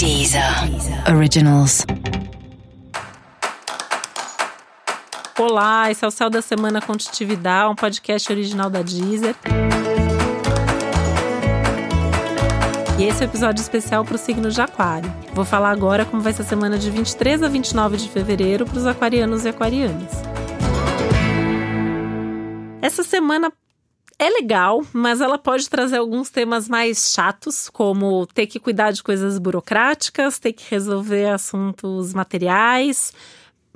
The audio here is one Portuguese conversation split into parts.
Deezer Originals. Olá, esse é o Céu da Semana Contitividade, um podcast original da Deezer. E esse é o um episódio especial para o signo de Aquário. Vou falar agora como vai ser a semana de 23 a 29 de fevereiro para os aquarianos e aquarianas. Essa semana é legal, mas ela pode trazer alguns temas mais chatos, como ter que cuidar de coisas burocráticas, ter que resolver assuntos materiais,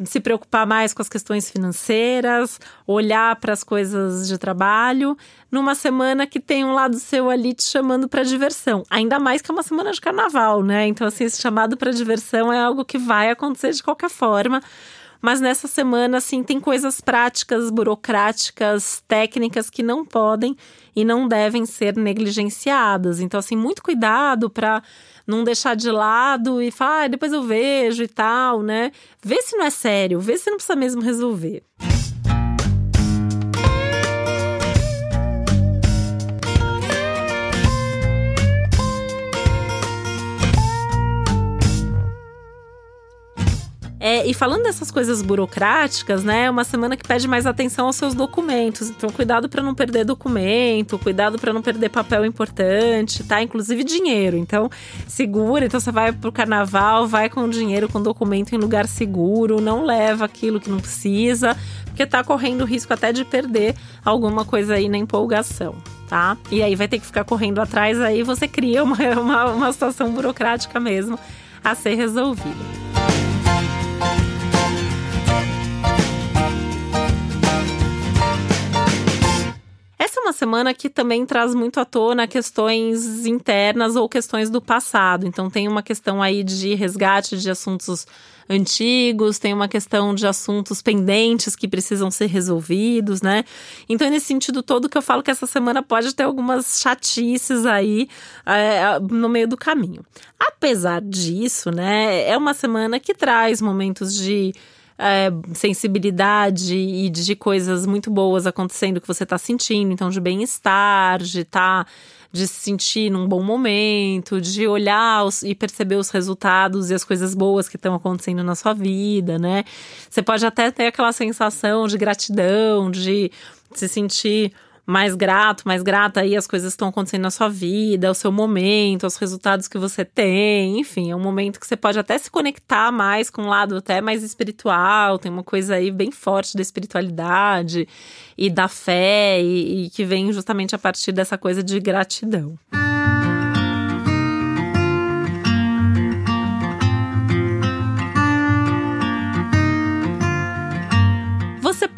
se preocupar mais com as questões financeiras, olhar para as coisas de trabalho, numa semana que tem um lado seu ali te chamando para diversão. Ainda mais que é uma semana de carnaval, né? Então, assim, esse chamado para diversão é algo que vai acontecer de qualquer forma. Mas nessa semana, assim, tem coisas práticas, burocráticas, técnicas que não podem e não devem ser negligenciadas. Então, assim, muito cuidado para não deixar de lado e falar, ah, depois eu vejo e tal, né? Vê se não é sério, vê se não precisa mesmo resolver. É, e falando dessas coisas burocráticas, né? É uma semana que pede mais atenção aos seus documentos. Então, cuidado para não perder documento, cuidado para não perder papel importante, tá? Inclusive dinheiro. Então, segura. Então, você vai pro carnaval, vai com dinheiro, com documento em lugar seguro, não leva aquilo que não precisa, porque tá correndo risco até de perder alguma coisa aí na empolgação. Tá? E aí vai ter que ficar correndo atrás, aí você cria uma, uma, uma situação burocrática mesmo a ser resolvida. Uma semana que também traz muito à tona questões internas ou questões do passado. Então, tem uma questão aí de resgate de assuntos antigos, tem uma questão de assuntos pendentes que precisam ser resolvidos, né? Então, é nesse sentido todo que eu falo que essa semana pode ter algumas chatices aí é, no meio do caminho. Apesar disso, né, é uma semana que traz momentos de é, sensibilidade e de coisas muito boas acontecendo que você está sentindo, então de bem-estar, de estar. Tá, de se sentir num bom momento, de olhar os, e perceber os resultados e as coisas boas que estão acontecendo na sua vida, né? Você pode até ter aquela sensação de gratidão, de se sentir mais grato, mais grata aí as coisas estão acontecendo na sua vida, o seu momento, os resultados que você tem, enfim, é um momento que você pode até se conectar mais com um lado até mais espiritual, tem uma coisa aí bem forte da espiritualidade e da fé e, e que vem justamente a partir dessa coisa de gratidão.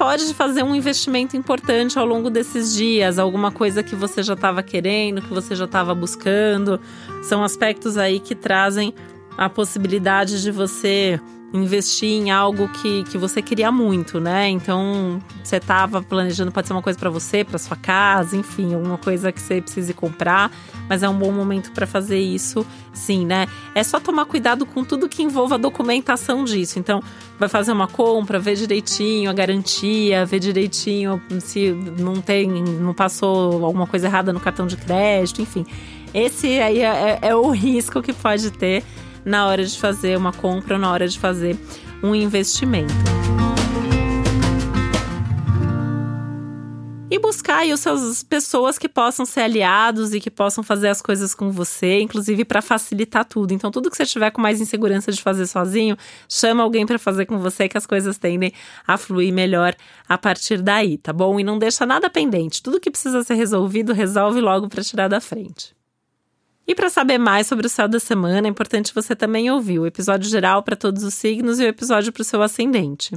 Pode fazer um investimento importante ao longo desses dias, alguma coisa que você já estava querendo, que você já estava buscando. São aspectos aí que trazem a possibilidade de você investir em algo que, que você queria muito, né? Então, você estava planejando, pode ser uma coisa para você, para sua casa, enfim, alguma coisa que você precise comprar, mas é um bom momento para fazer isso, sim, né? É só tomar cuidado com tudo que envolva a documentação disso. Então, vai fazer uma compra, ver direitinho a garantia, ver direitinho se não tem, não passou alguma coisa errada no cartão de crédito, enfim. Esse aí é, é, é o risco que pode ter na hora de fazer uma compra ou na hora de fazer um investimento. E buscar aí os seus pessoas que possam ser aliados e que possam fazer as coisas com você, inclusive para facilitar tudo. Então, tudo que você tiver com mais insegurança de fazer sozinho, chama alguém para fazer com você que as coisas tendem a fluir melhor a partir daí, tá bom? E não deixa nada pendente. Tudo que precisa ser resolvido, resolve logo para tirar da frente. E para saber mais sobre o céu da semana, é importante você também ouvir o episódio geral para todos os signos e o episódio para o seu ascendente.